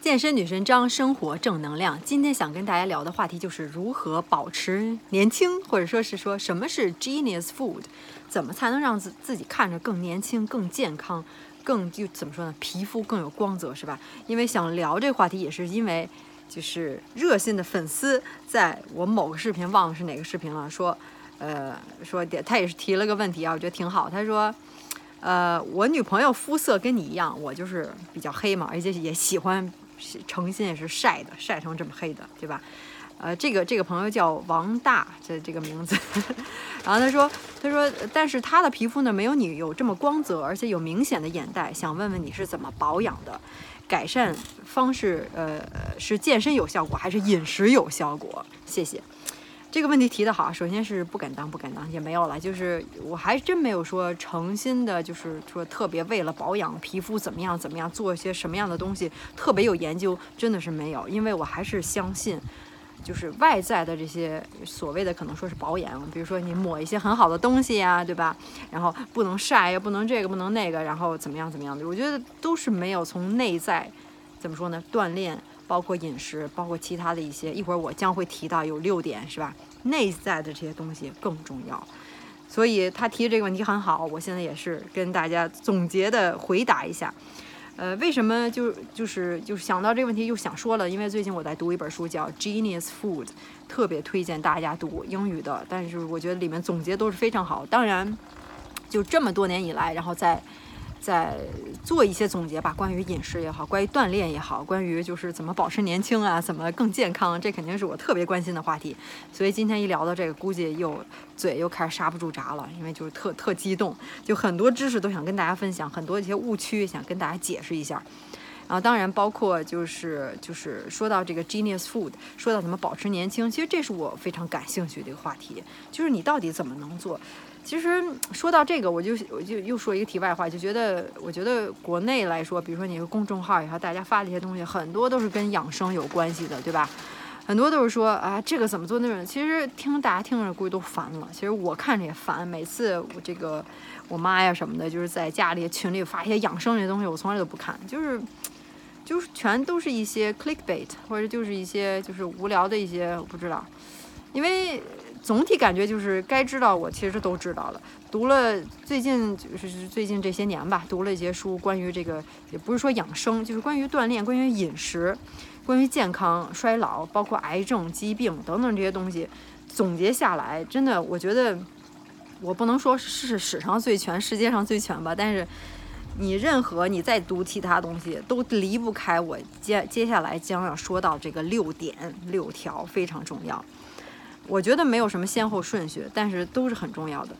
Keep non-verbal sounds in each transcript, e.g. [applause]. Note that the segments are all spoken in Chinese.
健身女神张，生活正能量。今天想跟大家聊的话题就是如何保持年轻，或者说是说什么是 genius food，怎么才能让自自己看着更年轻、更健康、更就怎么说呢？皮肤更有光泽，是吧？因为想聊这个话题，也是因为就是热心的粉丝在我某个视频忘了是哪个视频了，说呃说他也是提了个问题啊，我觉得挺好。他说。呃，我女朋友肤色跟你一样，我就是比较黑嘛，而且也喜欢诚心也是晒的，晒成这么黑的，对吧？呃，这个这个朋友叫王大，这这个名字。[laughs] 然后他说，他说，但是他的皮肤呢没有你有这么光泽，而且有明显的眼袋，想问问你是怎么保养的？改善方式，呃，是健身有效果还是饮食有效果？谢谢。这个问题提得好，首先是不敢当，不敢当，也没有了。就是我还真没有说诚心的，就是说特别为了保养皮肤怎么样怎么样，做一些什么样的东西，特别有研究，真的是没有。因为我还是相信，就是外在的这些所谓的可能说是保养，比如说你抹一些很好的东西呀，对吧？然后不能晒呀，不能这个，不能那个，然后怎么样怎么样的，我觉得都是没有从内在，怎么说呢？锻炼。包括饮食，包括其他的一些，一会儿我将会提到有六点，是吧？内在的这些东西更重要，所以他提的这个问题很好，我现在也是跟大家总结的回答一下。呃，为什么就就是就是想到这个问题又想说了？因为最近我在读一本书叫《Genius Food》，特别推荐大家读英语的，但是我觉得里面总结都是非常好。当然，就这么多年以来，然后在。在做一些总结吧，关于饮食也好，关于锻炼也好，关于就是怎么保持年轻啊，怎么更健康，这肯定是我特别关心的话题。所以今天一聊到这个，估计又嘴又开始刹不住闸了，因为就是特特激动，就很多知识都想跟大家分享，很多一些误区想跟大家解释一下。然后当然包括就是就是说到这个 genius food，说到怎么保持年轻，其实这是我非常感兴趣的一个话题，就是你到底怎么能做。其实说到这个，我就我就又说一个题外话，就觉得我觉得国内来说，比如说你的公众号也好，大家发的一些东西，很多都是跟养生有关系的，对吧？很多都是说啊，这个怎么做那种，其实听大家听着估计都烦了。其实我看着也烦，每次我这个我妈呀什么的，就是在家里群里发一些养生这些东西，我从来都不看，就是就是全都是一些 clickbait，或者就是一些就是无聊的一些，我不知道，因为。总体感觉就是该知道，我其实都知道了。读了最近就是最近这些年吧，读了一些书，关于这个也不是说养生，就是关于锻炼、关于饮食、关于健康、衰老，包括癌症、疾病等等这些东西。总结下来，真的，我觉得我不能说是史上最全、世界上最全吧，但是你任何你再读其他东西，都离不开我接接下来将要说到这个六点六条，非常重要。我觉得没有什么先后顺序，但是都是很重要的。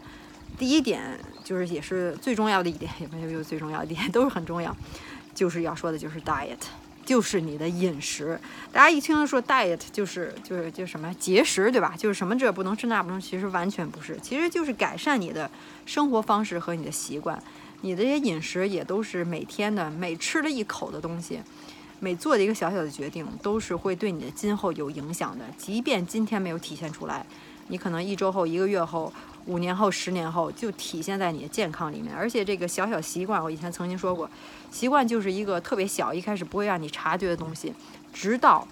第一点就是也是最重要的一点，也没有最重要的点，[laughs] 都是很重要。就是要说的就是 diet，就是你的饮食。大家一听说 diet，就是就是就什么节食，对吧？就是什么这不能吃那不能，其实完全不是，其实就是改善你的生活方式和你的习惯。你的这些饮食也都是每天的每吃了一口的东西。每做的一个小小的决定，都是会对你的今后有影响的。即便今天没有体现出来，你可能一周后、一个月后、五年后、十年后，就体现在你的健康里面。而且这个小小习惯，我以前曾经说过，习惯就是一个特别小，一开始不会让你察觉的东西，直到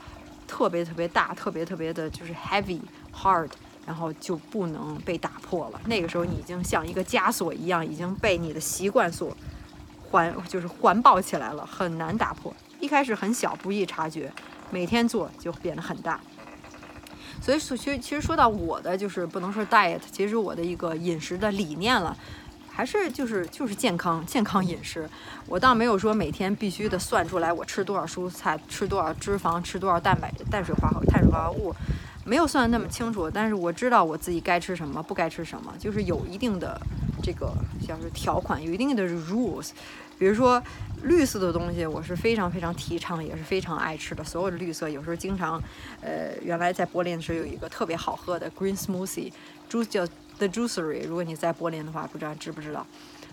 特别特别大、特别特别的，就是 heavy hard，然后就不能被打破了。那个时候，你已经像一个枷锁一样，已经被你的习惯所环，就是环抱起来了，很难打破。一开始很小，不易察觉，每天做就变得很大。所以，其其实说到我的，就是不能说 diet，其实我的一个饮食的理念了，还是就是就是健康健康饮食。我倒没有说每天必须得算出来我吃多少蔬菜，吃多少脂肪，吃多少蛋白碳水化合碳水化合物，没有算的那么清楚。但是我知道我自己该吃什么，不该吃什么，就是有一定的这个像是条款，有一定的 rules。比如说，绿色的东西我是非常非常提倡，也是非常爱吃的。所有的绿色，有时候经常，呃，原来在柏林的时候有一个特别好喝的 green smoothie，朱叫 the juicery。如果你在柏林的话，不知道知不知道，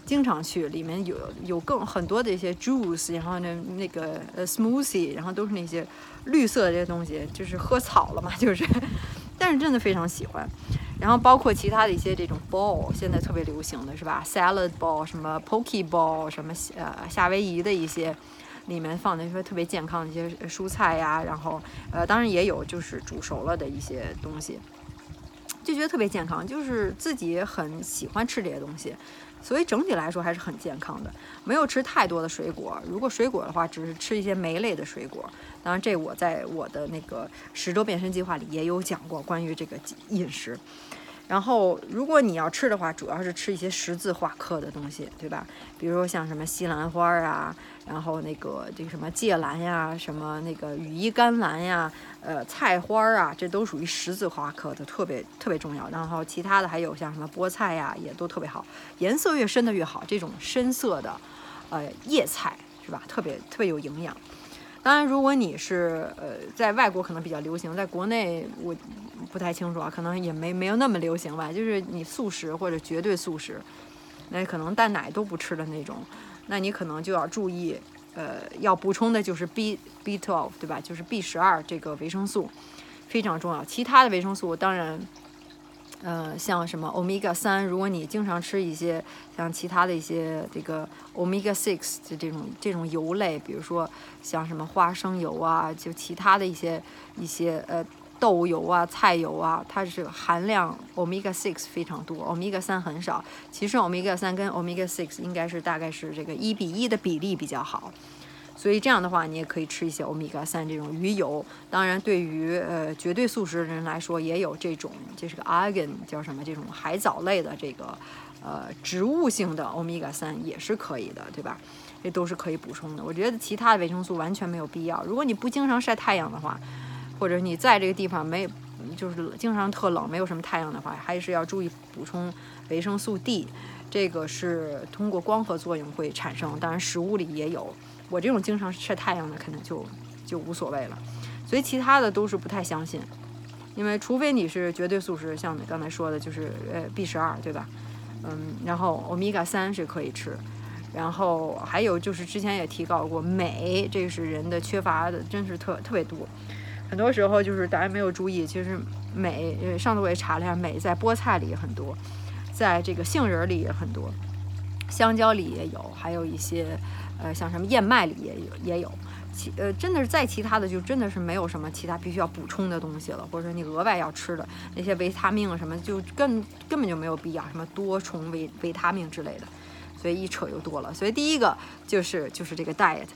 经常去，里面有有更很多的一些 juice，然后呢那个呃 smoothie，然后都是那些绿色的这些东西，就是喝草了嘛，就是，但是真的非常喜欢。然后包括其他的一些这种 ball，现在特别流行的是吧？salad ball，什么 poke ball，什么呃夏威夷的一些里面放的一些特别健康的一些蔬菜呀，然后呃，当然也有就是煮熟了的一些东西，就觉得特别健康，就是自己很喜欢吃这些东西，所以整体来说还是很健康的。没有吃太多的水果，如果水果的话，只是吃一些酶类的水果。当然，这我在我的那个十周变身计划里也有讲过关于这个饮食。然后，如果你要吃的话，主要是吃一些十字花科的东西，对吧？比如说像什么西兰花啊，然后那个这个什么芥兰呀，什么那个羽衣甘蓝呀，呃，菜花啊，这都属于十字花科的，特别特别重要。然后其他的还有像什么菠菜呀，也都特别好，颜色越深的越好。这种深色的，呃，叶菜是吧？特别特别有营养。当然，如果你是呃在外国可能比较流行，在国内我不太清楚啊，可能也没没有那么流行吧。就是你素食或者绝对素食，那可能蛋奶都不吃的那种，那你可能就要注意，呃，要补充的就是 B B12，对吧？就是 B 十二这个维生素非常重要。其他的维生素当然。呃，像什么 omega 三，如果你经常吃一些像其他的一些这个 omega six 的这种这种油类，比如说像什么花生油啊，就其他的一些一些呃豆油啊、菜油啊，它是含量 omega six 非常多，omega 三很少。其实 omega 三跟 omega six 应该是大概是这个一比一的比例比较好。所以这样的话，你也可以吃一些欧米伽三这种鱼油。当然，对于呃绝对素食的人来说，也有这种就是个 argan 叫什么这种海藻类的这个呃植物性的欧米伽三也是可以的，对吧？这都是可以补充的。我觉得其他的维生素完全没有必要。如果你不经常晒太阳的话，或者你在这个地方没就是经常特冷，没有什么太阳的话，还是要注意补充维生素 D。这个是通过光合作用会产生，当然食物里也有。我这种经常晒太阳的，可能就就无所谓了，所以其他的都是不太相信，因为除非你是绝对素食，像你刚才说的，就是呃 B 十二，对吧？嗯，然后欧米伽三是可以吃，然后还有就是之前也提到过镁，这是人的缺乏的，真是特特别多，很多时候就是大家没有注意，其实镁，呃上次我也查了一下，镁在菠菜里也很多，在这个杏仁里也很多，香蕉里也有，还有一些。呃，像什么燕麦里也有也有，其呃真的是再其他的就真的是没有什么其他必须要补充的东西了，或者说你额外要吃的那些维他命啊什么，就根根本就没有必要什么多重维维他命之类的，所以一扯就多了。所以第一个就是就是这个 diet，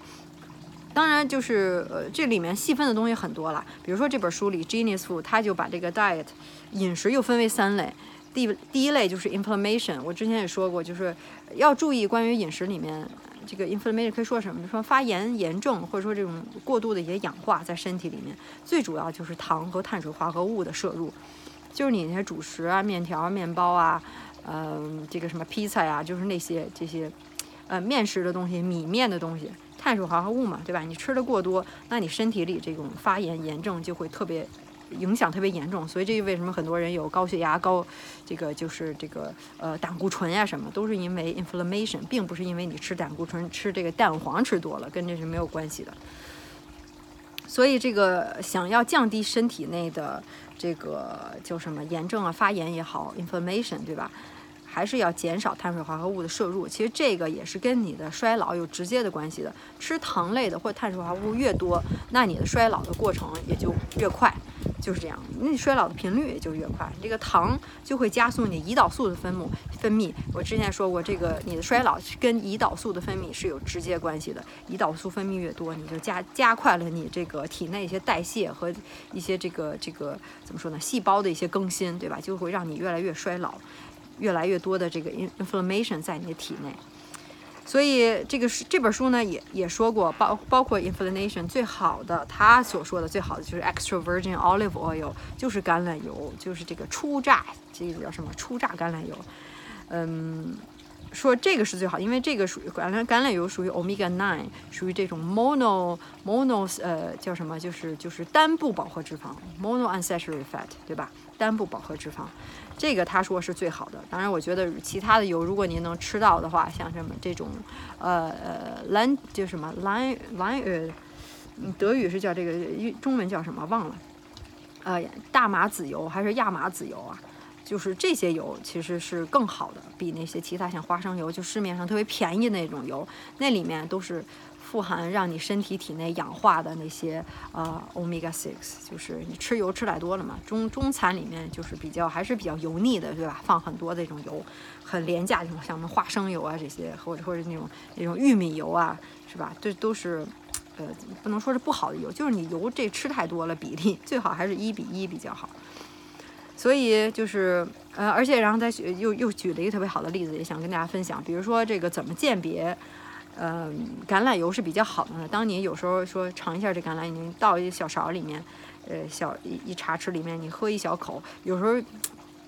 当然就是呃这里面细分的东西很多了，比如说这本书里 Genius Food 它就把这个 diet 饮食又分为三类，第第一类就是 inflammation，我之前也说过，就是要注意关于饮食里面。这个 inflammation 可以说什么？说发炎、炎症，或者说这种过度的一些氧化在身体里面，最主要就是糖和碳水化合物的摄入，就是你那些主食啊、面条、面包啊，嗯，这个什么披萨呀，就是那些这些，呃，面食的东西、米面的东西，碳水化合物嘛，对吧？你吃的过多，那你身体里这种发炎、炎症就会特别。影响特别严重，所以这就为什么很多人有高血压、高这个就是这个呃胆固醇呀什么，都是因为 inflammation，并不是因为你吃胆固醇、吃这个蛋黄吃多了，跟这是没有关系的。所以这个想要降低身体内的这个叫什么炎症啊、发炎也好，inflammation，对吧？还是要减少碳水化合物的摄入。其实这个也是跟你的衰老有直接的关系的。吃糖类的或碳水化合物越多，那你的衰老的过程也就越快。就是这样，那你衰老的频率也就越快。这个糖就会加速你胰岛素的分母分泌。我之前说过，这个你的衰老跟胰岛素的分泌是有直接关系的。胰岛素分泌越多，你就加加快了你这个体内一些代谢和一些这个这个怎么说呢？细胞的一些更新，对吧？就会让你越来越衰老，越来越多的这个 inflammation 在你的体内。所以这个是这本书呢，也也说过，包包括 inflammation 最好的，他所说的最好的就是 extra virgin olive oil，就是橄榄油，就是这个初榨，这个叫什么初榨橄榄油，嗯，说这个是最好，因为这个属于橄榄橄榄油属于 omega nine，属于这种 mono mono 呃叫什么，就是就是单不饱和脂肪 mono unsaturated fat，对吧？单不饱和脂肪。这个他说是最好的，当然我觉得其他的油，如果您能吃到的话，像什么这种，呃呃蓝就什么蓝蓝呃，德语是叫这个，中文叫什么忘了，呃大麻籽油还是亚麻籽油啊？就是这些油其实是更好的，比那些其他像花生油，就市面上特别便宜那种油，那里面都是富含让你身体体内氧化的那些呃 omega six，就是你吃油吃太多了嘛。中中餐里面就是比较还是比较油腻的，对吧？放很多这种油，很廉价这种，像什么花生油啊这些，或者或者那种那种玉米油啊，是吧？这都是呃不能说是不好的油，就是你油这吃太多了，比例最好还是一比一比较好。所以就是呃，而且然后再举又又举了一个特别好的例子，也想跟大家分享，比如说这个怎么鉴别。嗯，橄榄油是比较好的。当你有时候说尝一下这橄榄，你倒一小勺里面，呃，小一一茶匙里面，你喝一小口，有时候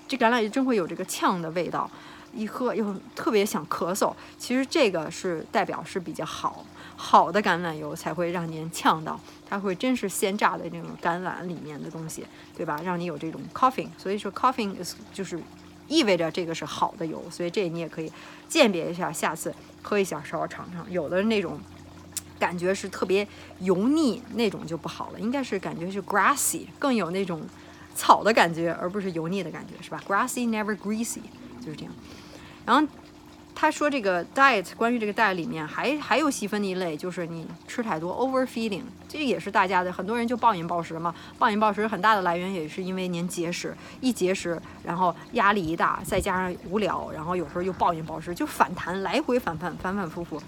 这橄榄油真会有这个呛的味道，一喝又特别想咳嗽。其实这个是代表是比较好，好的橄榄油才会让您呛到，它会真是鲜榨的那种橄榄里面的东西，对吧？让你有这种 coughing。所以说 coughing is 就是意味着这个是好的油，所以这你也可以鉴别一下，下次。喝一小勺尝尝，有的那种感觉是特别油腻，那种就不好了。应该是感觉是 grassy，更有那种草的感觉，而不是油腻的感觉，是吧？Grassy never greasy，就是这样。然后。他说这个 diet 关于这个 diet 里面还还有细分的一类，就是你吃太多 overfeeding，这也是大家的很多人就暴饮暴食嘛。暴饮暴食很大的来源也是因为您节食，一节食，然后压力一大，再加上无聊，然后有时候又暴饮暴食，就反弹，来回反反反反复复。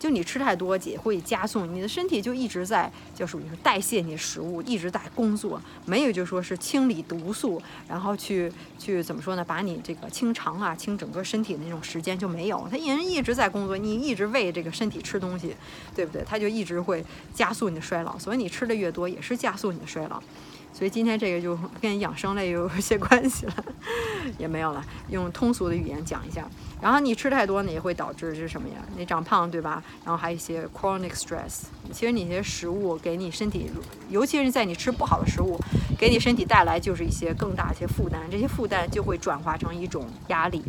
就你吃太多，也会加速你的身体就一直在，就属于是代谢你的食物，一直在工作，没有就说是清理毒素，然后去去怎么说呢？把你这个清肠啊，清整个身体的那种时间就没有。它人一直在工作，你一直喂这个身体吃东西，对不对？它就一直会加速你的衰老，所以你吃的越多，也是加速你的衰老。所以今天这个就跟养生类有一些关系了，[laughs] 也没有了，用通俗的语言讲一下。然后你吃太多呢，也会导致是什么呀？你长胖，对吧？然后还有一些 chronic stress。其实你这些食物给你身体，尤其是在你吃不好的食物，给你身体带来就是一些更大一些负担。这些负担就会转化成一种压力，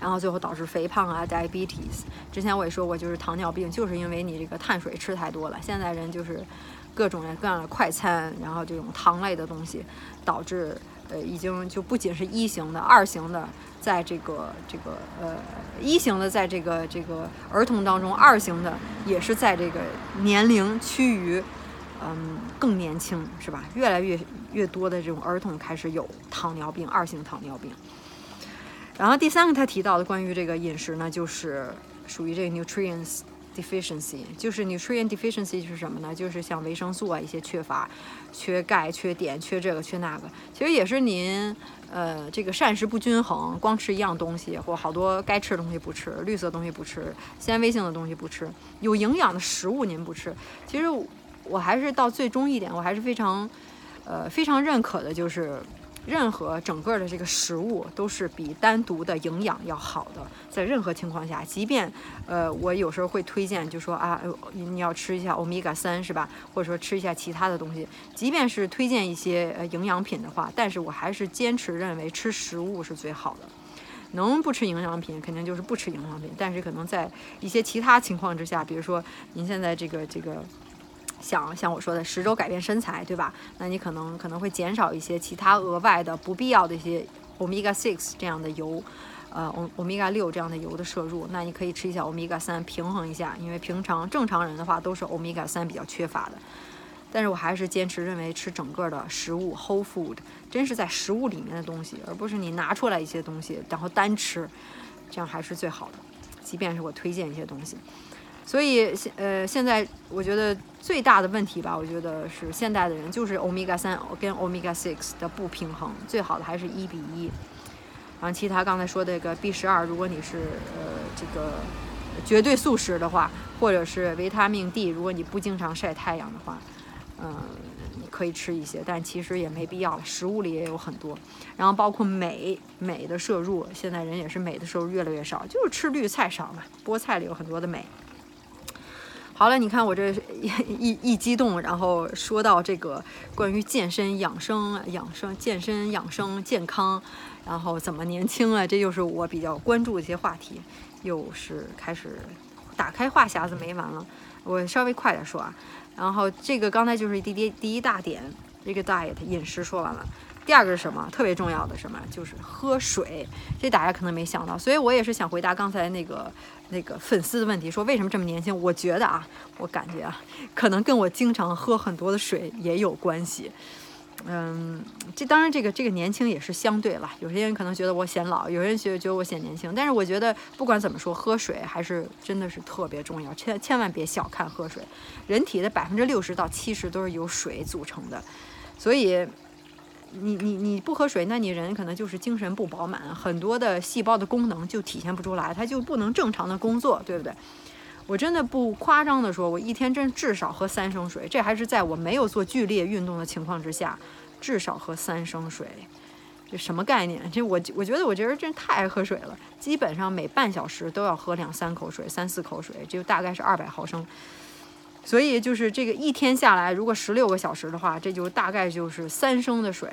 然后最后导致肥胖啊，diabetes。之前我也说过，就是糖尿病，就是因为你这个碳水吃太多了。现在人就是。各种各样的快餐，然后这种糖类的东西，导致呃，已经就不仅是一型的，二型的，在这个这个呃一型的，在这个这个儿童当中，二型的也是在这个年龄趋于嗯更年轻，是吧？越来越越多的这种儿童开始有糖尿病，二型糖尿病。然后第三个他提到的关于这个饮食呢，就是属于这个 nutrients。Deficiency 就是 nutrient deficiency 是什么呢？就是像维生素啊一些缺乏，缺钙、缺碘、缺这个、缺那个，其实也是您呃这个膳食不均衡，光吃一样东西或好多该吃的东西不吃，绿色东西不吃，纤维性的东西不吃，有营养的食物您不吃。其实我还是到最终一点，我还是非常呃非常认可的，就是。任何整个的这个食物都是比单独的营养要好的，在任何情况下，即便呃，我有时候会推荐，就说啊，你要吃一下欧米伽三，是吧？或者说吃一下其他的东西，即便是推荐一些呃营养品的话，但是我还是坚持认为吃食物是最好的。能不吃营养品，肯定就是不吃营养品。但是可能在一些其他情况之下，比如说您现在这个这个。像像我说的十周改变身材，对吧？那你可能可能会减少一些其他额外的不必要的一些 omega six 这样的油，呃，omega 六这样的油的摄入。那你可以吃一下 omega 三，平衡一下。因为平常正常人的话都是 omega 三比较缺乏的。但是我还是坚持认为吃整个的食物 whole food，真是在食物里面的东西，而不是你拿出来一些东西然后单吃，这样还是最好的。即便是我推荐一些东西。所以现呃现在我觉得最大的问题吧，我觉得是现代的人就是欧米伽三跟欧米伽 six 的不平衡，最好的还是一比一。然后其他刚才说的这个 B 十二，如果你是呃这个绝对素食的话，或者是维他命 D，如果你不经常晒太阳的话，嗯，你可以吃一些，但其实也没必要了，食物里也有很多。然后包括镁，镁的摄入，现在人也是镁的摄入越来越少，就是吃绿菜少嘛，菠菜里有很多的镁。好了，你看我这一一激动，然后说到这个关于健身、养生、养生、健身、养生、健康，然后怎么年轻啊？这又是我比较关注的一些话题，又是开始打开话匣子没完了。我稍微快点说啊，然后这个刚才就是第第第一大点，这个 diet 饮食说完了，第二个是什么？特别重要的什么？就是喝水。这大家可能没想到，所以我也是想回答刚才那个那个粉丝的问题，说为什么这么年轻？我觉得啊，我感觉啊，可能跟我经常喝很多的水也有关系。嗯，这当然，这个这个年轻也是相对了。有些人可能觉得我显老，有些人觉得觉得我显年轻。但是我觉得不管怎么说，喝水还是真的是特别重要，千千万别小看喝水。人体的百分之六十到七十都是由水组成的，所以你你你不喝水，那你人可能就是精神不饱满，很多的细胞的功能就体现不出来，它就不能正常的工作，对不对？我真的不夸张的说，我一天真至少喝三升水，这还是在我没有做剧烈运动的情况之下，至少喝三升水，这什么概念？这我我觉得我这人真太爱喝水了，基本上每半小时都要喝两三口水，三四口水，就大概是二百毫升。所以就是这个一天下来，如果十六个小时的话，这就大概就是三升的水，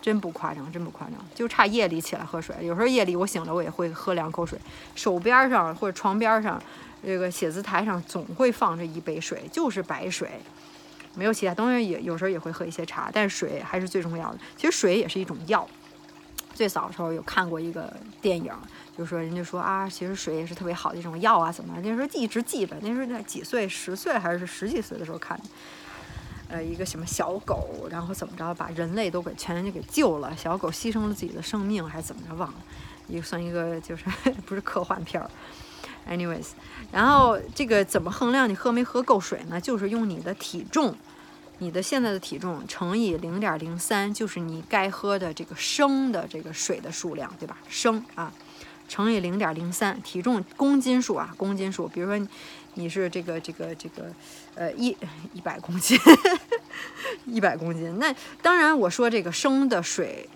真不夸张，真不夸张，就差夜里起来喝水。有时候夜里我醒了，我也会喝两口水，手边上或者床边上。这个写字台上总会放着一杯水，就是白水，没有其他东西。也有时候也会喝一些茶，但是水还是最重要的。其实水也是一种药。最早的时候有看过一个电影，就说人家说啊，其实水也是特别好的一种药啊，怎么？那时候一直记着，那时候在几岁，十岁还是十几岁的时候看的。呃，一个什么小狗，然后怎么着把人类都给全人家给救了，小狗牺牲了自己的生命还是怎么着忘了，也算一个就是 [laughs] 不是科幻片儿。Anyways，然后这个怎么衡量你喝没喝够水呢？就是用你的体重，你的现在的体重乘以零点零三，就是你该喝的这个升的这个水的数量，对吧？升啊，乘以零点零三，体重公斤数啊，公斤数。比如说你是这个这个这个呃一一百公斤，[laughs] 一百公斤。那当然我说这个升的水。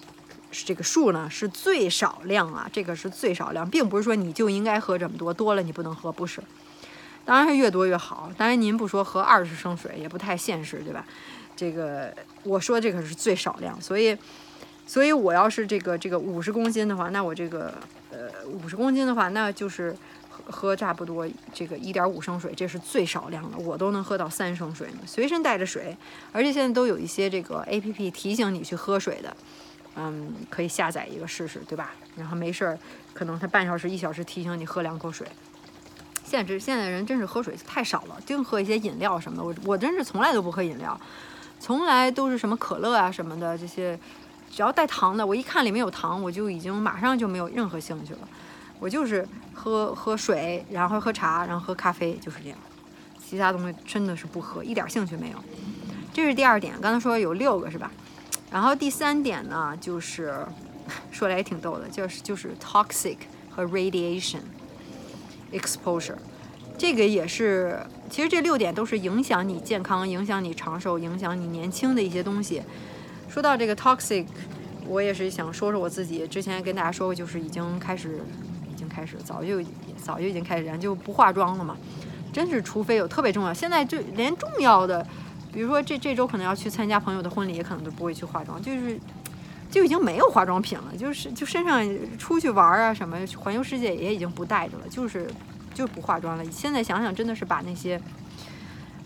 这个数呢是最少量啊，这个是最少量，并不是说你就应该喝这么多，多了你不能喝，不是。当然是越多越好。当然您不说喝二十升水也不太现实，对吧？这个我说这个是最少量，所以，所以我要是这个这个五十公斤的话，那我这个呃五十公斤的话，那就是喝喝差不多这个一点五升水，这是最少量的，我都能喝到三升水呢。随身带着水，而且现在都有一些这个 A P P 提醒你去喝水的。嗯，可以下载一个试试，对吧？然后没事儿，可能他半小时、一小时提醒你喝两口水。现在现在人真是喝水太少了，净喝一些饮料什么的。我我真是从来都不喝饮料，从来都是什么可乐啊什么的这些，只要带糖的，我一看里面有糖，我就已经马上就没有任何兴趣了。我就是喝喝水，然后喝茶，然后喝咖啡，就是这样。其他东西真的是不喝，一点兴趣没有。这是第二点，刚才说有六个是吧？然后第三点呢，就是说来也挺逗的，就是就是 toxic 和 radiation exposure，这个也是，其实这六点都是影响你健康、影响你长寿、影响你年轻的一些东西。说到这个 toxic，我也是想说说我自己，之前跟大家说过，就是已经开始，已经开始，早就早就已经开始，就不化妆了嘛。真是，除非有特别重要，现在就连重要的。比如说这这周可能要去参加朋友的婚礼，也可能都不会去化妆，就是就已经没有化妆品了，就是就身上出去玩啊什么环游世界也已经不带着了，就是就不化妆了。现在想想真的是把那些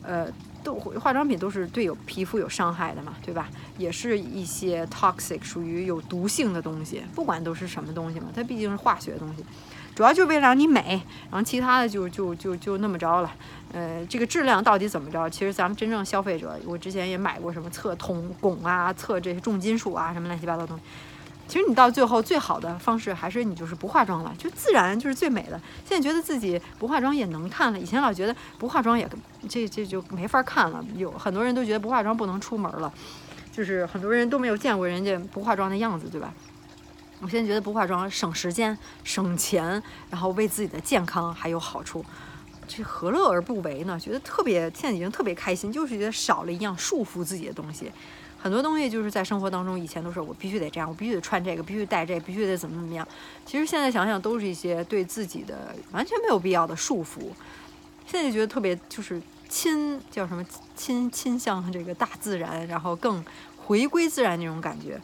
呃都化妆品都是对有皮肤有伤害的嘛，对吧？也是一些 toxic 属于有毒性的东西，不管都是什么东西嘛，它毕竟是化学的东西。主要就是为了让你美，然后其他的就就就就那么着了。呃，这个质量到底怎么着？其实咱们真正消费者，我之前也买过什么测铜汞啊，测这些重金属啊，什么乱七八糟东西。其实你到最后最好的方式还是你就是不化妆了，就自然就是最美的。现在觉得自己不化妆也能看了，以前老觉得不化妆也这这就没法看了。有很多人都觉得不化妆不能出门了，就是很多人都没有见过人家不化妆的样子，对吧？我现在觉得不化妆省时间、省钱，然后为自己的健康还有好处，这何乐而不为呢？觉得特别，现在已经特别开心，就是觉得少了一样束缚自己的东西。很多东西就是在生活当中，以前都是我必须得这样，我必须得穿这个，必须带这个，必须得怎么怎么样。其实现在想想，都是一些对自己的完全没有必要的束缚。现在就觉得特别就是亲，叫什么亲亲向这个大自然，然后更回归自然那种感觉。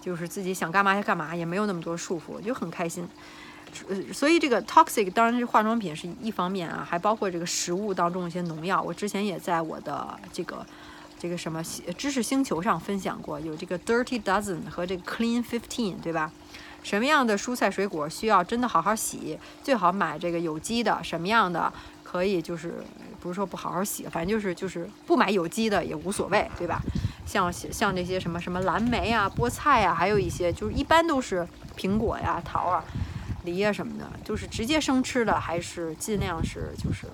就是自己想干嘛就干嘛，也没有那么多束缚，就很开心。呃，所以这个 toxic 当然是化妆品是一方面啊，还包括这个食物当中一些农药。我之前也在我的这个这个什么知识星球上分享过，有这个 Dirty Dozen 和这个 Clean Fifteen，对吧？什么样的蔬菜水果需要真的好好洗，最好买这个有机的。什么样的可以就是不是说不好好洗，反正就是就是不买有机的也无所谓，对吧？像像这些什么什么蓝莓啊、菠菜啊，还有一些就是一般都是苹果呀、桃啊、梨啊什么的，就是直接生吃的，还是尽量是就是。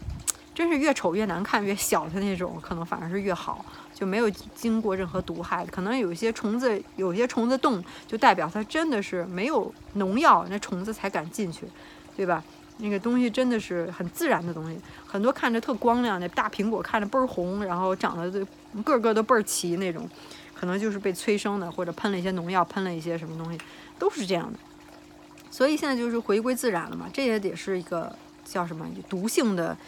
真是越丑越难看，越小的那种，可能反而是越好，就没有经过任何毒害。可能有一些虫子，有些虫子洞，就代表它真的是没有农药，那虫子才敢进去，对吧？那个东西真的是很自然的东西。很多看着特光亮的大苹果，看着倍儿红，然后长得个个都倍儿齐那种，可能就是被催生的，或者喷了一些农药，喷了一些什么东西，都是这样的。所以现在就是回归自然了嘛，这也得是一个叫什么毒性的。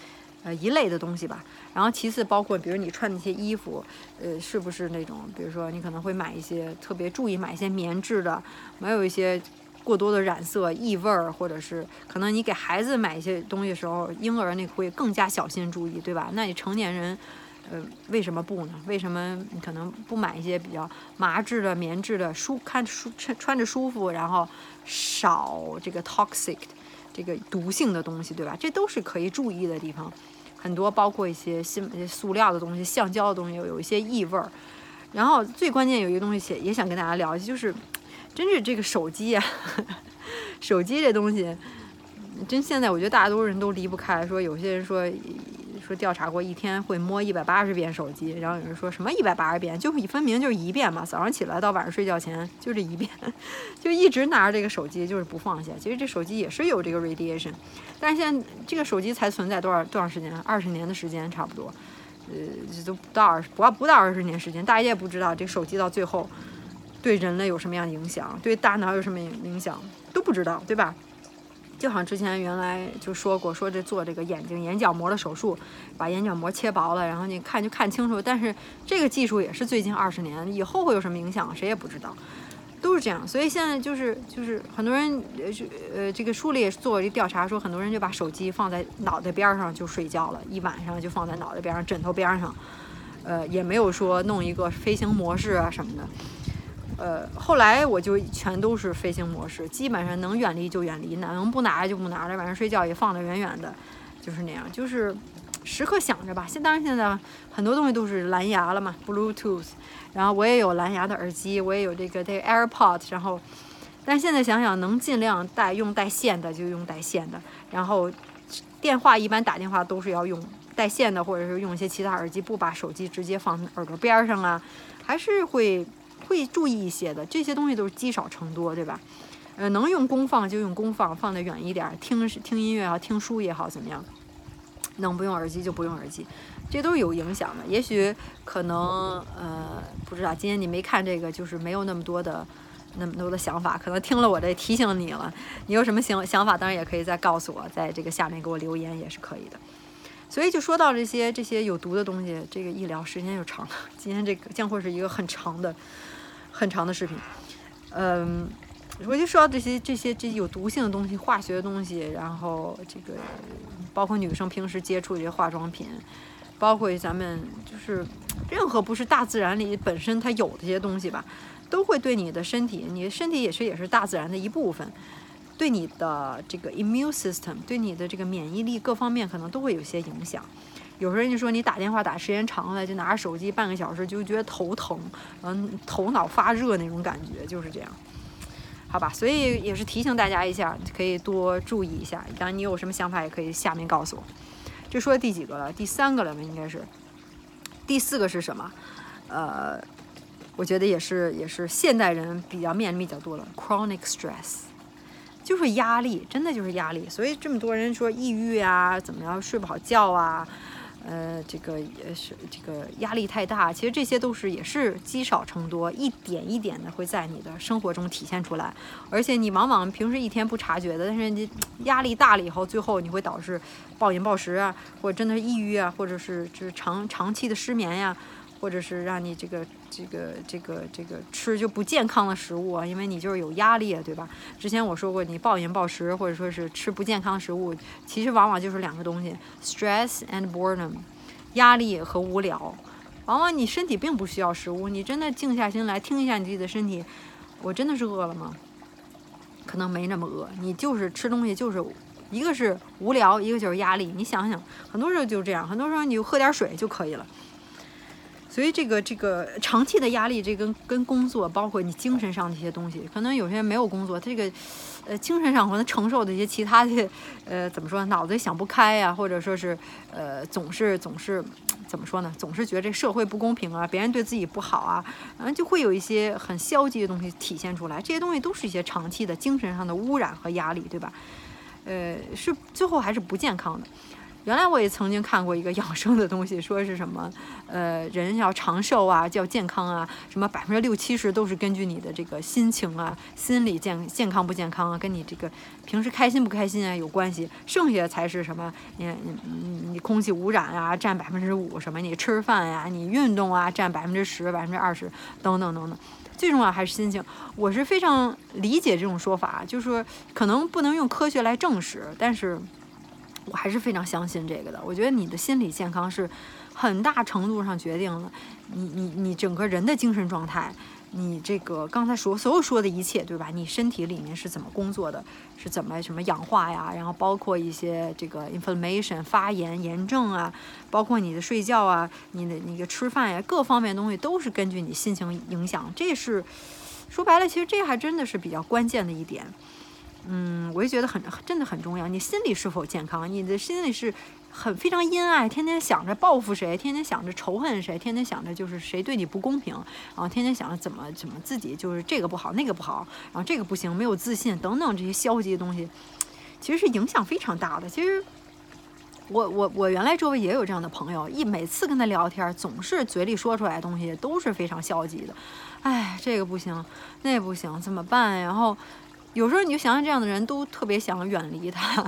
呃，一类的东西吧。然后其次包括，比如你穿那些衣服，呃，是不是那种，比如说你可能会买一些特别注意买一些棉质的，没有一些过多的染色、异味儿，或者是可能你给孩子买一些东西的时候，婴儿那会更加小心注意，对吧？那你成年人，呃，为什么不呢？为什么你可能不买一些比较麻质的、棉质的，舒看舒穿穿着舒服，然后少这个 toxic。这个毒性的东西，对吧？这都是可以注意的地方，很多包括一些新塑料的东西、橡胶的东西，有一些异味儿。然后最关键有一个东西，也也想跟大家聊，就是，真是这个手机啊，[laughs] 手机这东西，真现在我觉得大多数人都离不开。说有些人说。说调查过，一天会摸一百八十遍手机，然后有人说什么一百八十遍，就分明就是一遍嘛。早上起来到晚上睡觉前就这一遍，[laughs] 就一直拿着这个手机，就是不放下。其实这手机也是有这个 radiation，但是现在这个手机才存在多少多长时间？二十年的时间差不多，呃，这都不到二十，不不到二十年时间，大家也不知道这手机到最后对人类有什么样的影响，对大脑有什么影响都不知道，对吧？就好像之前原来就说过，说这做这个眼睛眼角膜的手术，把眼角膜切薄了，然后你看就看清楚。但是这个技术也是最近二十年，以后会有什么影响，谁也不知道，都是这样。所以现在就是就是很多人呃呃这个书里也做了一调查，说很多人就把手机放在脑袋边上就睡觉了，一晚上就放在脑袋边上枕头边上，呃也没有说弄一个飞行模式啊什么的。呃，后来我就全都是飞行模式，基本上能远离就远离，能不拿就不拿着，晚上睡觉也放得远远的，就是那样，就是时刻想着吧。现当然现在很多东西都是蓝牙了嘛，Bluetooth，然后我也有蓝牙的耳机，我也有这个这个 AirPod，然后，但现在想想能尽量带用带线的就用带线的，然后电话一般打电话都是要用带线的，或者是用一些其他耳机，不把手机直接放耳朵边上啊，还是会。会注意一些的，这些东西都是积少成多，对吧？呃，能用功放就用功放，放得远一点，听听音乐也好，听书也好，怎么样？能不用耳机就不用耳机，这都是有影响的。也许可能呃，不知道，今天你没看这个，就是没有那么多的那么多的想法，可能听了我这提醒你了。你有什么想想法，当然也可以再告诉我，在这个下面给我留言也是可以的。所以就说到这些这些有毒的东西，这个一聊时间就长了。今天这个将会是一个很长的。很长的视频，嗯，我就说到这些这些这有毒性的东西，化学的东西，然后这个包括女生平时接触这些化妆品，包括咱们就是任何不是大自然里本身它有的这些东西吧，都会对你的身体，你的身体也是也是大自然的一部分，对你的这个 immune system，对你的这个免疫力各方面可能都会有些影响。有时候人就说你打电话打时间长了，就拿着手机半个小时就觉得头疼，嗯，头脑发热那种感觉就是这样，好吧？所以也是提醒大家一下，可以多注意一下。当然你有什么想法也可以下面告诉我。这说第几个了？第三个了吧？应该是。第四个是什么？呃，我觉得也是也是现代人比较面临比较多的 chronic stress，就是压力，真的就是压力。所以这么多人说抑郁啊，怎么样睡不好觉啊？呃，这个也是这个压力太大，其实这些都是也是积少成多，一点一点的会在你的生活中体现出来，而且你往往平时一天不察觉的，但是你压力大了以后，最后你会导致暴饮暴食啊，或者真的是抑郁啊，或者是就是长长期的失眠呀。或者是让你这个这个这个这个吃就不健康的食物啊，因为你就是有压力，对吧？之前我说过，你暴饮暴食或者说是吃不健康食物，其实往往就是两个东西：stress and boredom，压力和无聊。往往你身体并不需要食物，你真的静下心来听一下你自己的身体，我真的是饿了吗？可能没那么饿，你就是吃东西就是一个是无聊，一个就是压力。你想想，很多时候就这样，很多时候你就喝点水就可以了。所以这个这个长期的压力，这跟跟工作，包括你精神上的一些东西，可能有些人没有工作，他这个，呃，精神上可能承受的一些其他的，呃，怎么说，脑子想不开呀，或者说是，呃，总是总是，怎么说呢，总是觉得这社会不公平啊，别人对自己不好啊，嗯，就会有一些很消极的东西体现出来，这些东西都是一些长期的精神上的污染和压力，对吧？呃，是最后还是不健康的。原来我也曾经看过一个养生的东西，说是什么，呃，人要长寿啊，叫健康啊，什么百分之六七十都是根据你的这个心情啊，心理健健康不健康啊，跟你这个平时开心不开心啊有关系，剩下才是什么，你你你空气污染啊占百分之五，什么你吃饭呀，你运动啊占百分之十、百分之二十等等等等，最重要还是心情。我是非常理解这种说法，就是可能不能用科学来证实，但是。我还是非常相信这个的。我觉得你的心理健康是很大程度上决定了你你你整个人的精神状态，你这个刚才说所有说的一切，对吧？你身体里面是怎么工作的，是怎么什么氧化呀？然后包括一些这个 inflammation 发炎炎症啊，包括你的睡觉啊，你的那个吃饭呀，各方面东西都是根据你心情影响。这是说白了，其实这还真的是比较关键的一点。嗯，我就觉得很真的很重要。你心里是否健康？你的心里是很非常阴暗，天天想着报复谁，天天想着仇恨谁，天天想着就是谁对你不公平，然后天天想着怎么怎么自己就是这个不好那个不好，然后这个不行，没有自信等等这些消极的东西，其实是影响非常大的。其实我我我原来周围也有这样的朋友，一每次跟他聊天，总是嘴里说出来的东西都是非常消极的。哎，这个不行，那不行，怎么办？然后。有时候你就想想，这样的人都特别想远离他，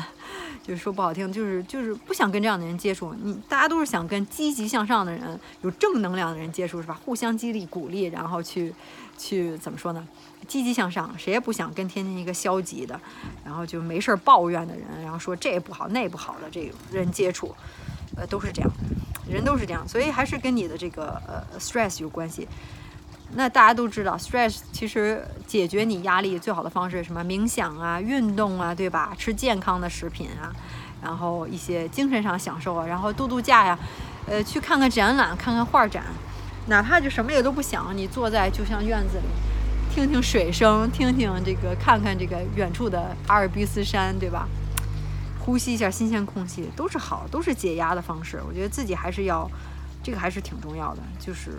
就是说不好听，就是就是不想跟这样的人接触。你大家都是想跟积极向上的人、有正能量的人接触，是吧？互相激励、鼓励，然后去去怎么说呢？积极向上，谁也不想跟天天一个消极的，然后就没事儿抱怨的人，然后说这不好那不好的这个人接触，呃，都是这样，人都是这样，所以还是跟你的这个呃 stress 有关系。那大家都知道，stress 其实解决你压力最好的方式什么？冥想啊，运动啊，对吧？吃健康的食品啊，然后一些精神上享受啊，然后度度假呀，呃，去看看展览，看看画展，哪怕就什么也都不想，你坐在就像院子里，听听水声，听听这个，看看这个远处的阿尔卑斯山，对吧？呼吸一下新鲜空气，都是好，都是解压的方式。我觉得自己还是要，这个还是挺重要的，就是。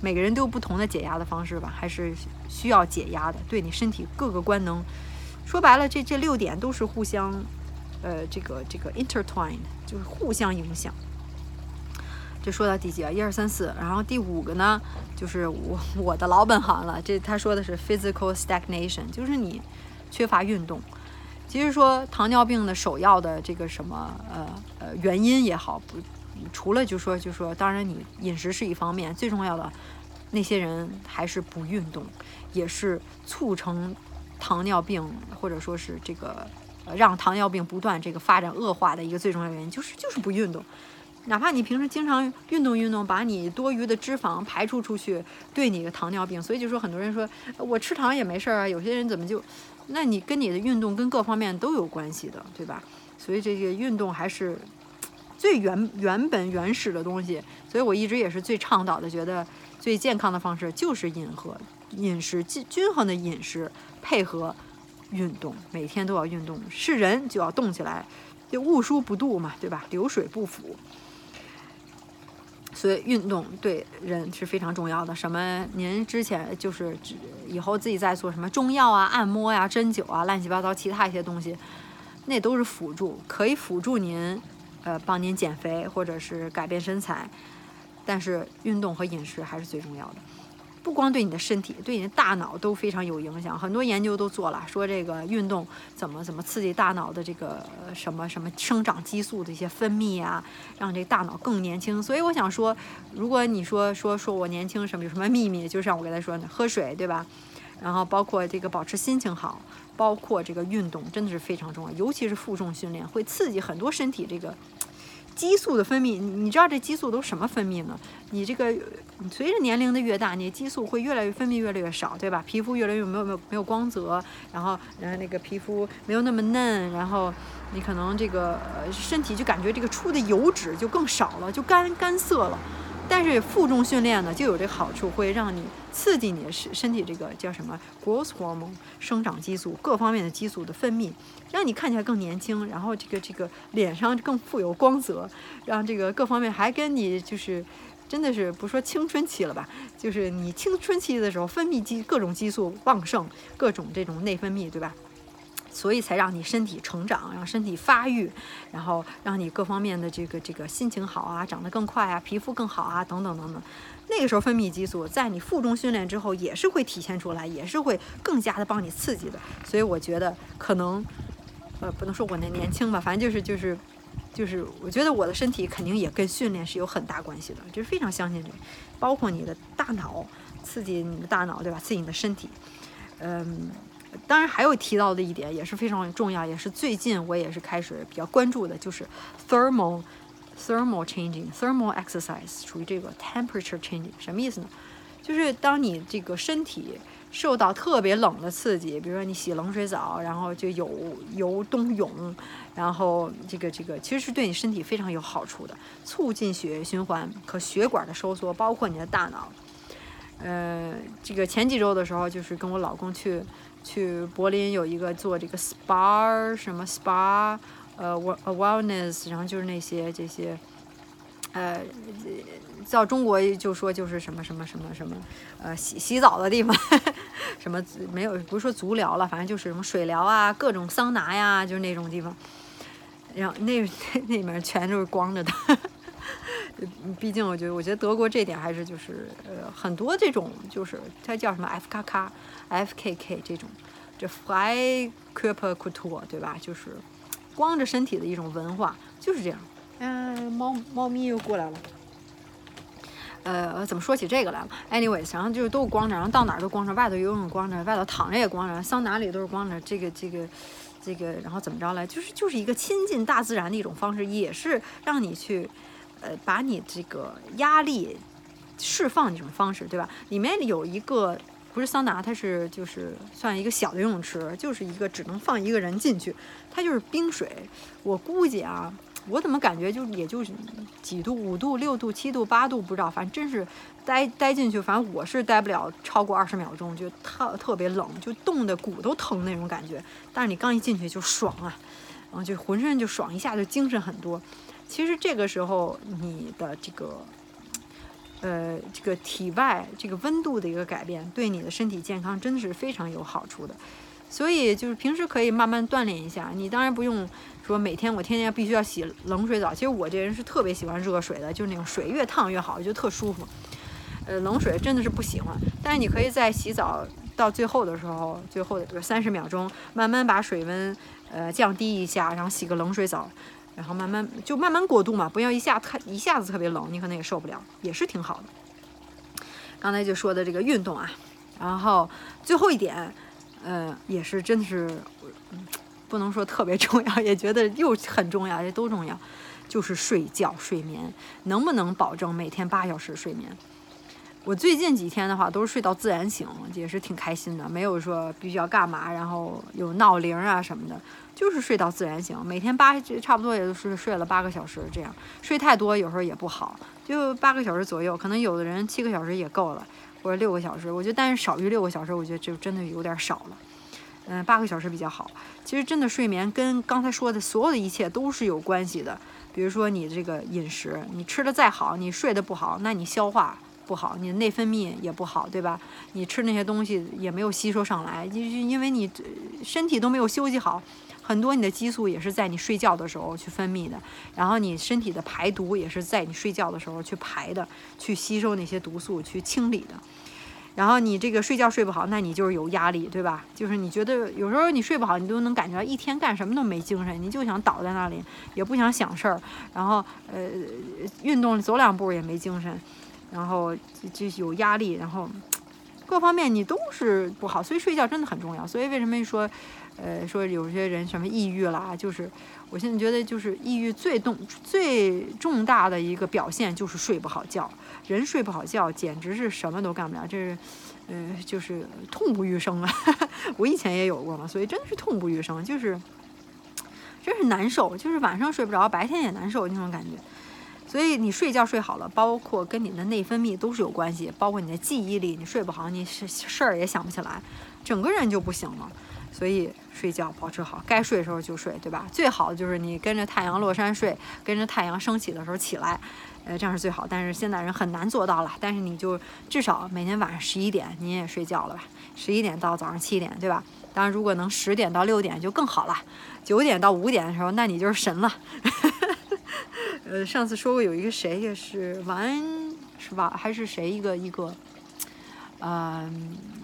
每个人都有不同的解压的方式吧，还是需要解压的。对你身体各个官能，说白了，这这六点都是互相，呃，这个这个 intertwined，就是互相影响。这说到第几啊？一二三四，然后第五个呢，就是我我的老本行了。这他说的是 physical stagnation，就是你缺乏运动。其实说糖尿病的首要的这个什么呃呃原因也好，不。除了就说就说，当然你饮食是一方面，最重要的那些人还是不运动，也是促成糖尿病或者说是这个让糖尿病不断这个发展恶化的一个最重要原因，就是就是不运动。哪怕你平时经常运动运动，把你多余的脂肪排出出去，对你的糖尿病。所以就说很多人说我吃糖也没事儿啊，有些人怎么就，那你跟你的运动跟各方面都有关系的，对吧？所以这个运动还是。最原原本原始的东西，所以我一直也是最倡导的，觉得最健康的方式就是饮和饮食均均衡的饮食配合运动，每天都要运动，是人就要动起来，就物疏不度嘛，对吧？流水不腐，所以运动对人是非常重要的。什么？您之前就是以后自己在做什么中药啊、按摩呀、针灸啊、乱七八糟其他一些东西，那都是辅助，可以辅助您。呃，帮您减肥或者是改变身材，但是运动和饮食还是最重要的。不光对你的身体，对你的大脑都非常有影响。很多研究都做了，说这个运动怎么怎么刺激大脑的这个什么什么生长激素的一些分泌啊，让这个大脑更年轻。所以我想说，如果你说说说我年轻什么有什么秘密，就像我刚才说的，喝水对吧？然后包括这个保持心情好。包括这个运动真的是非常重要，尤其是负重训练会刺激很多身体这个激素的分泌，你知道这激素都什么分泌呢？你这个随着年龄的越大，你激素会越来越分泌越来越少，对吧？皮肤越来越没有没有没有光泽，然后然后那个皮肤没有那么嫩，然后你可能这个身体就感觉这个出的油脂就更少了，就干干涩了。但是负重训练呢，就有这好处，会让你刺激你的身身体这个叫什么 growth hormone 生长激素各方面的激素的分泌，让你看起来更年轻，然后这个这个脸上更富有光泽，让这个各方面还跟你就是真的是不说青春期了吧，就是你青春期的时候分泌激各种激素旺盛，各种这种内分泌，对吧？所以才让你身体成长，让身体发育，然后让你各方面的这个这个心情好啊，长得更快啊，皮肤更好啊，等等等等。那个时候分泌激素，在你负重训练之后也是会体现出来，也是会更加的帮你刺激的。所以我觉得可能，呃，不能说我那年轻吧，反正就是就是就是，我觉得我的身体肯定也跟训练是有很大关系的，就是非常相信这个，包括你的大脑刺激你的大脑，对吧？刺激你的身体，嗯。当然，还有提到的一点也是非常重要，也是最近我也是开始比较关注的，就是 thermal thermal changing thermal exercise 属于这个 temperature changing 什么意思呢？就是当你这个身体受到特别冷的刺激，比如说你洗冷水澡，然后就有游冬泳，然后这个这个其实是对你身体非常有好处的，促进血液循环和血管的收缩，包括你的大脑。呃，这个前几周的时候，就是跟我老公去。去柏林有一个做这个 spa 什么 spa，呃，wellness，然后就是那些这些，呃，到中国就说就是什么什么什么什么，呃，洗洗澡的地方，[laughs] 什么没有不是说足疗了，反正就是什么水疗啊，各种桑拿呀，就是那种地方，然后那 [laughs] 那里面全都是光着的。毕竟，我觉得，我觉得德国这点还是就是，呃，很多这种就是它叫什么 F 卡卡、F K K 这种，这 Fly Körper Kultur 对吧？就是光着身体的一种文化，就是这样。嗯，猫猫咪又过来了。呃，怎么说起这个来了？Anyways，然后就是都光着，然后到哪儿都光着，外头游泳光着，外头躺着也光着，桑拿里都是光着。这个这个这个，然后怎么着来？就是就是一个亲近大自然的一种方式，也是让你去。呃，把你这个压力释放的一种方式，对吧？里面有一个不是桑拿，它是就是算一个小的游泳池，就是一个只能放一个人进去，它就是冰水。我估计啊，我怎么感觉就也就是几度，五度、六度、七度、八度，不知道，反正真是待待进去，反正我是待不了超过二十秒钟，就特特别冷，就冻得骨都疼那种感觉。但是你刚一进去就爽啊，然后就浑身就爽，一下就精神很多。其实这个时候，你的这个，呃，这个体外这个温度的一个改变，对你的身体健康真的是非常有好处的。所以就是平时可以慢慢锻炼一下。你当然不用说每天我天天必须要洗冷水澡。其实我这人是特别喜欢热水的，就是那种水越烫越好，就特舒服。呃，冷水真的是不喜欢。但是你可以在洗澡到最后的时候，最后的比如三十秒钟，慢慢把水温呃降低一下，然后洗个冷水澡。然后慢慢就慢慢过渡嘛，不要一下太一下子特别冷，你可能也受不了，也是挺好的。刚才就说的这个运动啊，然后最后一点，呃，也是真的是，不能说特别重要，也觉得又很重要，这都重要，就是睡觉睡眠，能不能保证每天八小时睡眠？我最近几天的话都是睡到自然醒，也是挺开心的，没有说必须要干嘛，然后有闹铃啊什么的。就是睡到自然醒，每天八差不多也就是睡了八个小时这样，睡太多有时候也不好，就八个小时左右，可能有的人七个小时也够了，或者六个小时，我觉得但是少于六个小时，我觉得就真的有点少了，嗯，八个小时比较好。其实真的睡眠跟刚才说的所有的一切都是有关系的，比如说你这个饮食，你吃的再好，你睡得不好，那你消化不好，你的内分泌也不好，对吧？你吃那些东西也没有吸收上来，就是因为你身体都没有休息好。很多你的激素也是在你睡觉的时候去分泌的，然后你身体的排毒也是在你睡觉的时候去排的，去吸收那些毒素去清理的。然后你这个睡觉睡不好，那你就是有压力，对吧？就是你觉得有时候你睡不好，你都能感觉到一天干什么都没精神，你就想倒在那里，也不想想事儿，然后呃运动走两步也没精神，然后就有压力，然后各方面你都是不好，所以睡觉真的很重要。所以为什么说？呃，说有些人什么抑郁啦，就是我现在觉得就是抑郁最重最重大的一个表现就是睡不好觉，人睡不好觉简直是什么都干不了，这是，呃，就是痛不欲生啊。[laughs] 我以前也有过嘛，所以真的是痛不欲生，就是真是难受，就是晚上睡不着，白天也难受那种感觉。所以你睡觉睡好了，包括跟你的内分泌都是有关系，包括你的记忆力，你睡不好，你事事儿也想不起来，整个人就不行了。所以睡觉保持好，该睡的时候就睡，对吧？最好就是你跟着太阳落山睡，跟着太阳升起的时候起来，呃，这样是最好。但是现在人很难做到了。但是你就至少每天晚上十一点你也睡觉了吧？十一点到早上七点，对吧？当然，如果能十点到六点就更好了。九点到五点的时候，那你就是神了。[laughs] 呃，上次说过有一个谁也是完是吧？还是谁一个一个。呃，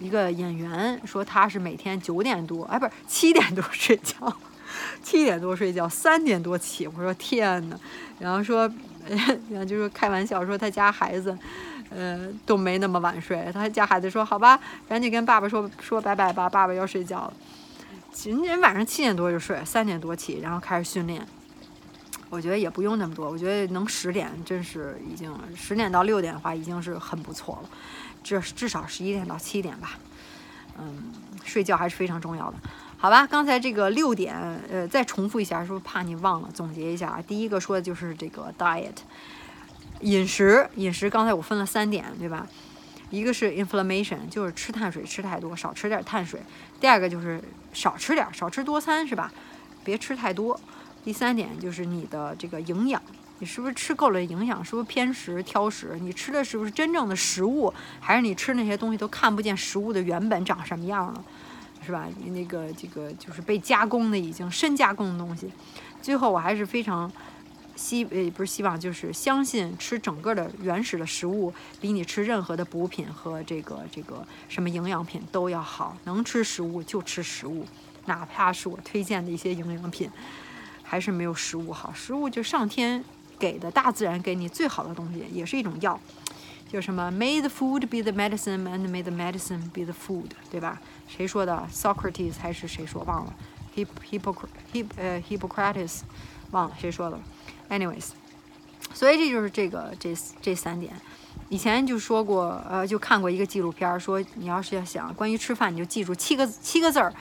一个演员说他是每天九点多，哎，不是七点多睡觉，七点多睡觉，三点多起。我说天哪，然后说，然后就是开玩笑说他家孩子，呃，都没那么晚睡。他家孩子说好吧，赶紧跟爸爸说说拜拜吧，爸爸要睡觉了。人家晚上七点多就睡，三点多起，然后开始训练。我觉得也不用那么多，我觉得能十点真是已经十点到六点的话已经是很不错了。至至少十一点到七点吧，嗯，睡觉还是非常重要的，好吧？刚才这个六点，呃，再重复一下，是不是怕你忘了？总结一下啊，第一个说的就是这个 diet，饮食，饮食。刚才我分了三点，对吧？一个是 inflammation，就是吃碳水吃太多，少吃点碳水。第二个就是少吃点，少吃多餐，是吧？别吃太多。第三点就是你的这个营养。你是不是吃够了营养？是不是偏食挑食？你吃的是不是真正的食物？还是你吃那些东西都看不见食物的原本长什么样了？是吧？你那个这个就是被加工的，已经深加工的东西。最后我还是非常希呃不是希望，就是相信吃整个的原始的食物比你吃任何的补品和这个这个什么营养品都要好。能吃食物就吃食物，哪怕是我推荐的一些营养品，还是没有食物好。食物就上天。给的大自然给你最好的东西，也是一种药，就什么 “May the food be the medicine and may the medicine be the food”，对吧？谁说的？Socrates 还是谁说？忘了，Hip Hippocrates Hip 呃 Hippocrates，忘了谁说的？Anyways，所以这就是这个这这三点。以前就说过，呃，就看过一个纪录片，说你要是要想关于吃饭，你就记住七个七个字儿，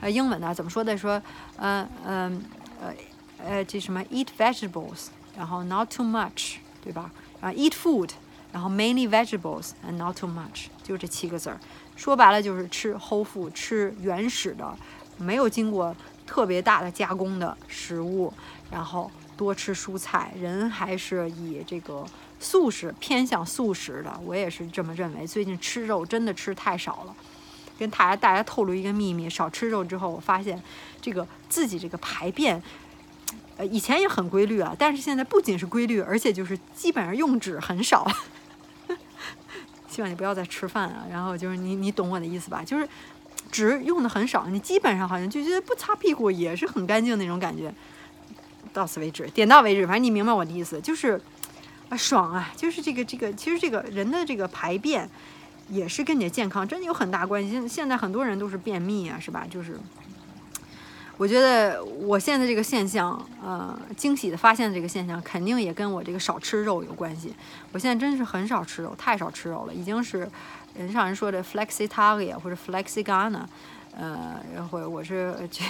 呃，英文的怎么说的？说，呃嗯呃呃这什么 “eat vegetables”。然后 not too much，对吧？啊，eat food，然后 mainly vegetables and not too much，就这七个字儿。说白了就是吃 whole food，吃原始的，没有经过特别大的加工的食物。然后多吃蔬菜，人还是以这个素食偏向素食的，我也是这么认为。最近吃肉真的吃太少了，跟大家大家透露一个秘密：少吃肉之后，我发现这个自己这个排便。以前也很规律啊，但是现在不仅是规律，而且就是基本上用纸很少。[laughs] 希望你不要再吃饭啊，然后就是你你懂我的意思吧？就是纸用的很少，你基本上好像就觉得不擦屁股也是很干净那种感觉。到此为止，点到为止，反正你明白我的意思，就是啊爽啊，就是这个这个，其实这个人的这个排便也是跟你的健康真的有很大关系。现在很多人都是便秘啊，是吧？就是。我觉得我现在这个现象，呃，惊喜的发现的这个现象，肯定也跟我这个少吃肉有关系。我现在真是很少吃肉，太少吃肉了，已经是，人上人说的 flexitaria 或者 flexigana，呃，或我是这，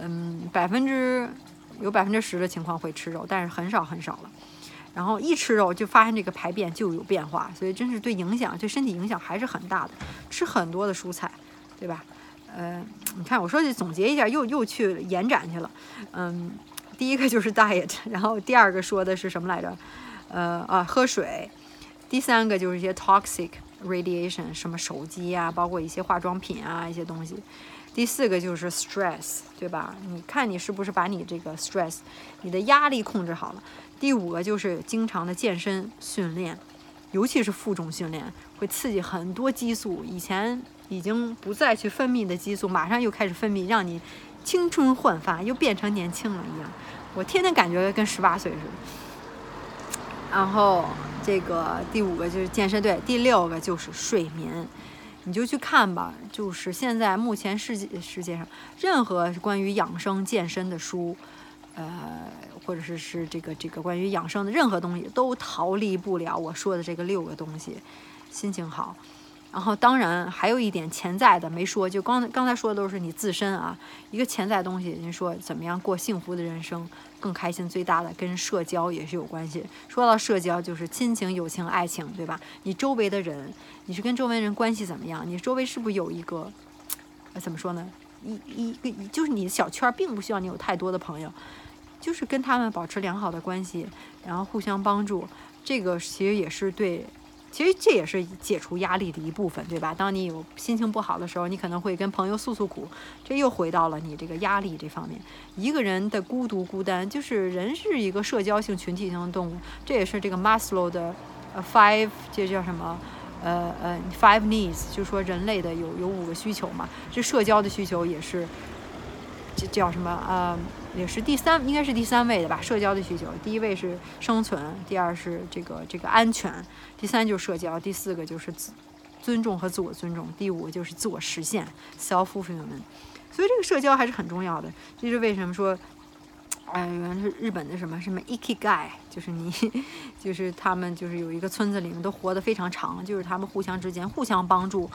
嗯，百分之有百分之十的情况会吃肉，但是很少很少了。然后一吃肉就发现这个排便就有变化，所以真是对影响对身体影响还是很大的。吃很多的蔬菜，对吧？呃，你看，我说的总结一下，又又去延展去了。嗯，第一个就是 diet，然后第二个说的是什么来着？呃啊，喝水。第三个就是一些 toxic radiation，什么手机啊，包括一些化妆品啊，一些东西。第四个就是 stress，对吧？你看你是不是把你这个 stress，你的压力控制好了？第五个就是经常的健身训练，尤其是负重训练，会刺激很多激素。以前。已经不再去分泌的激素，马上又开始分泌，让你青春焕发，又变成年轻了一样。我天天感觉跟十八岁似的。然后这个第五个就是健身，对，第六个就是睡眠，你就去看吧。就是现在目前世界世界上任何关于养生健身的书，呃，或者是是这个这个关于养生的任何东西，都逃离不了我说的这个六个东西。心情好。然后，当然还有一点潜在的没说，就刚刚才说的都是你自身啊，一个潜在的东西。您说怎么样过幸福的人生，更开心？最大的跟社交也是有关系。说到社交，就是亲情、友情、爱情，对吧？你周围的人，你是跟周围人关系怎么样？你周围是不是有一个，怎么说呢？一一个就是你的小圈，并不需要你有太多的朋友，就是跟他们保持良好的关系，然后互相帮助。这个其实也是对。其实这也是解除压力的一部分，对吧？当你有心情不好的时候，你可能会跟朋友诉诉苦，这又回到了你这个压力这方面。一个人的孤独孤单，就是人是一个社交性群体性的动物，这也是这个 Maslow 的呃 five 这叫什么？呃呃 five needs，就说人类的有有五个需求嘛，这社交的需求也是。这叫什么？呃，也是第三，应该是第三位的吧。社交的需求，第一位是生存，第二是这个这个安全，第三就是社交，第四个就是自尊重和自我尊重，第五就是自我实现 （self-fulfillment）。所以这个社交还是很重要的。这是为什么说？哎，原来是日本的什么什么 ikigai，就是你，[laughs] 就是他们就是有一个村子里面都活得非常长，就是他们互相之间互相帮助，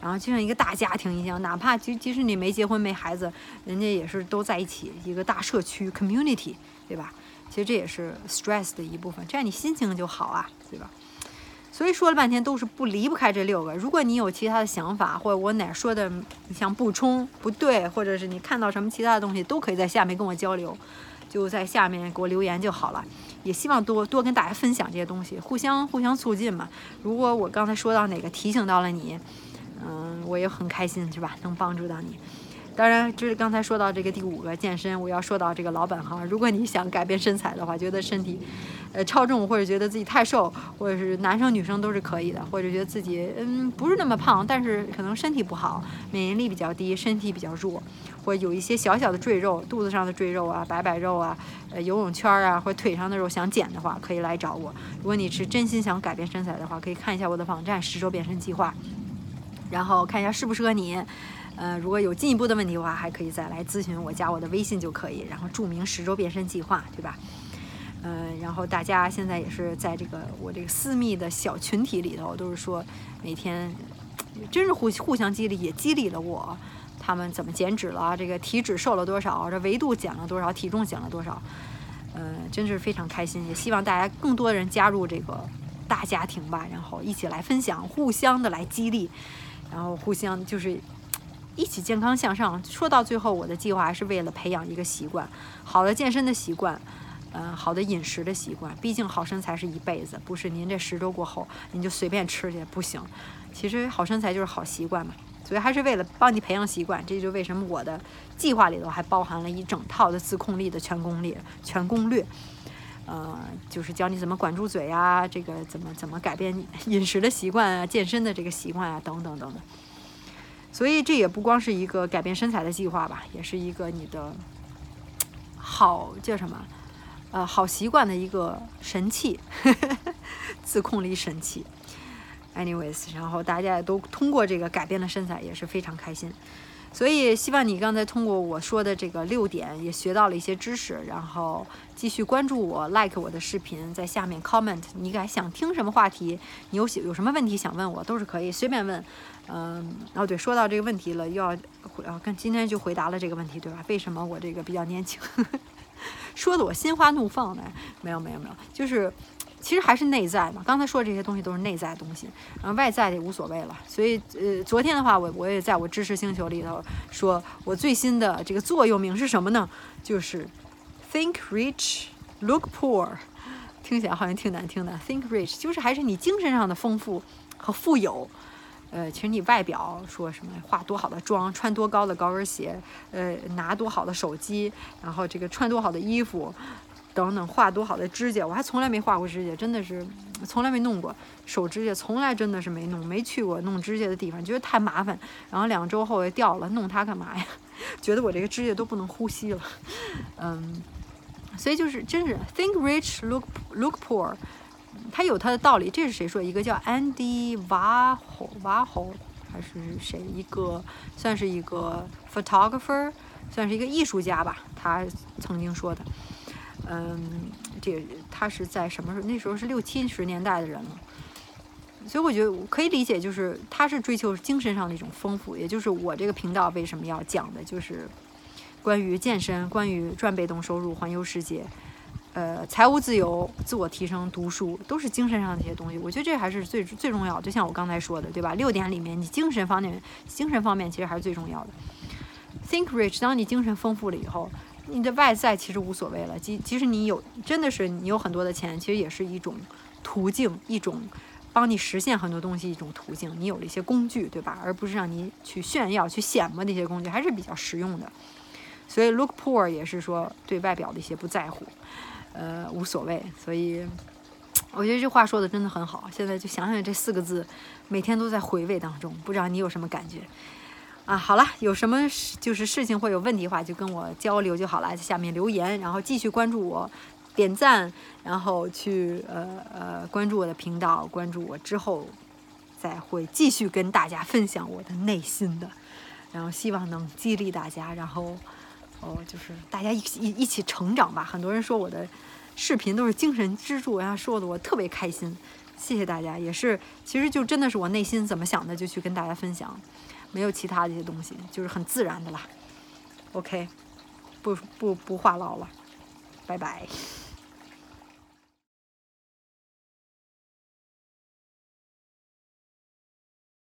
然后就像一个大家庭一样，哪怕即即使你没结婚没孩子，人家也是都在一起，一个大社区 community，对吧？其实这也是 stress 的一部分，这样你心情就好啊，对吧？所以说了半天都是不离不开这六个。如果你有其他的想法，或者我哪说的你想补充不对，或者是你看到什么其他的东西，都可以在下面跟我交流。就在下面给我留言就好了，也希望多多跟大家分享这些东西，互相互相促进嘛。如果我刚才说到哪个提醒到了你，嗯，我也很开心，是吧？能帮助到你。当然，这是刚才说到这个第五个健身，我要说到这个老本行。如果你想改变身材的话，觉得身体，呃，超重或者觉得自己太瘦，或者是男生女生都是可以的，或者觉得自己嗯不是那么胖，但是可能身体不好，免疫力比较低，身体比较弱，或有一些小小的赘肉，肚子上的赘肉啊，白白肉啊，呃，游泳圈啊，或者腿上的肉想减的话，可以来找我。如果你是真心想改变身材的话，可以看一下我的网站十周变身计划，然后看一下适不适合你。呃，如果有进一步的问题的话，还可以再来咨询我，加我的微信就可以，然后注明十周变身计划，对吧？嗯，然后大家现在也是在这个我这个私密的小群体里头，都是说每天真是互互相激励，也激励了我，他们怎么减脂了，这个体脂瘦了多少，这维度减了多少，体重减了多少，嗯，真是非常开心，也希望大家更多人加入这个大家庭吧，然后一起来分享，互相的来激励，然后互相就是。一起健康向上。说到最后，我的计划是为了培养一个习惯，好的健身的习惯，嗯，好的饮食的习惯。毕竟好身材是一辈子，不是您这十周过后您就随便吃去不行。其实好身材就是好习惯嘛，所以还是为了帮你培养习惯。这就为什么我的计划里头还包含了一整套的自控力的全攻略，全攻略。呃，就是教你怎么管住嘴啊，这个怎么怎么改变饮食的习惯啊，健身的这个习惯啊，等等等等。所以这也不光是一个改变身材的计划吧，也是一个你的好叫什么？呃，好习惯的一个神器，[laughs] 自控力神器。Anyways，然后大家也都通过这个改变了身材，也是非常开心。所以希望你刚才通过我说的这个六点，也学到了一些知识，然后继续关注我，like 我的视频，在下面 comment，你还想听什么话题？你有有什么问题想问我，都是可以随便问。嗯，哦对，说到这个问题了，又要回啊，跟今天就回答了这个问题，对吧？为什么我这个比较年轻？[laughs] 说的我心花怒放的，没有没有没有，就是。其实还是内在嘛，刚才说这些东西都是内在的东西，然后外在的也无所谓了。所以，呃，昨天的话，我我也在我知识星球里头说，我最新的这个座右铭是什么呢？就是 Think rich, look poor。[laughs] 听起来好像挺难听的。Think rich 就是还是你精神上的丰富和富有。呃，其实你外表说什么化多好的妆，穿多高的高跟鞋，呃，拿多好的手机，然后这个穿多好的衣服。等等，画多好的指甲，我还从来没画过指甲，真的是从来没弄过手指甲，从来真的是没弄，没去过弄指甲的地方，觉得太麻烦。然后两周后也掉了，弄它干嘛呀？[laughs] 觉得我这个指甲都不能呼吸了。嗯，所以就是真是 think rich look look poor，它有它的道理。这是谁说？一个叫 Andy Warhol，还是谁一个算是一个 photographer，算是一个艺术家吧，他曾经说的。嗯，这他是在什么时候？那时候是六七十年代的人了。所以我觉得我可以理解，就是他是追求精神上的一种丰富，也就是我这个频道为什么要讲的，就是关于健身、关于赚被动收入、环游世界。呃，财务自由、自我提升、读书，都是精神上的一些东西。我觉得这还是最最重要。就像我刚才说的，对吧？六点里面，你精神方面，精神方面其实还是最重要的。Think rich，当你精神丰富了以后，你的外在其实无所谓了。即即使你有，真的是你有很多的钱，其实也是一种途径，一种帮你实现很多东西一种途径。你有了一些工具，对吧？而不是让你去炫耀、去显摆那些工具，还是比较实用的。所以，look poor 也是说对外表的一些不在乎。呃，无所谓，所以我觉得这话说的真的很好。现在就想想这四个字，每天都在回味当中，不知道你有什么感觉啊？好了，有什么事就是事情或有问题的话，就跟我交流就好了，在下面留言，然后继续关注我，点赞，然后去呃呃关注我的频道，关注我之后再会继续跟大家分享我的内心的，然后希望能激励大家，然后。哦，就是大家一起一一起成长吧。很多人说我的视频都是精神支柱，然后说的我特别开心。谢谢大家，也是，其实就真的是我内心怎么想的，就去跟大家分享，没有其他这些东西，就是很自然的啦。OK，不不不话唠了，拜拜。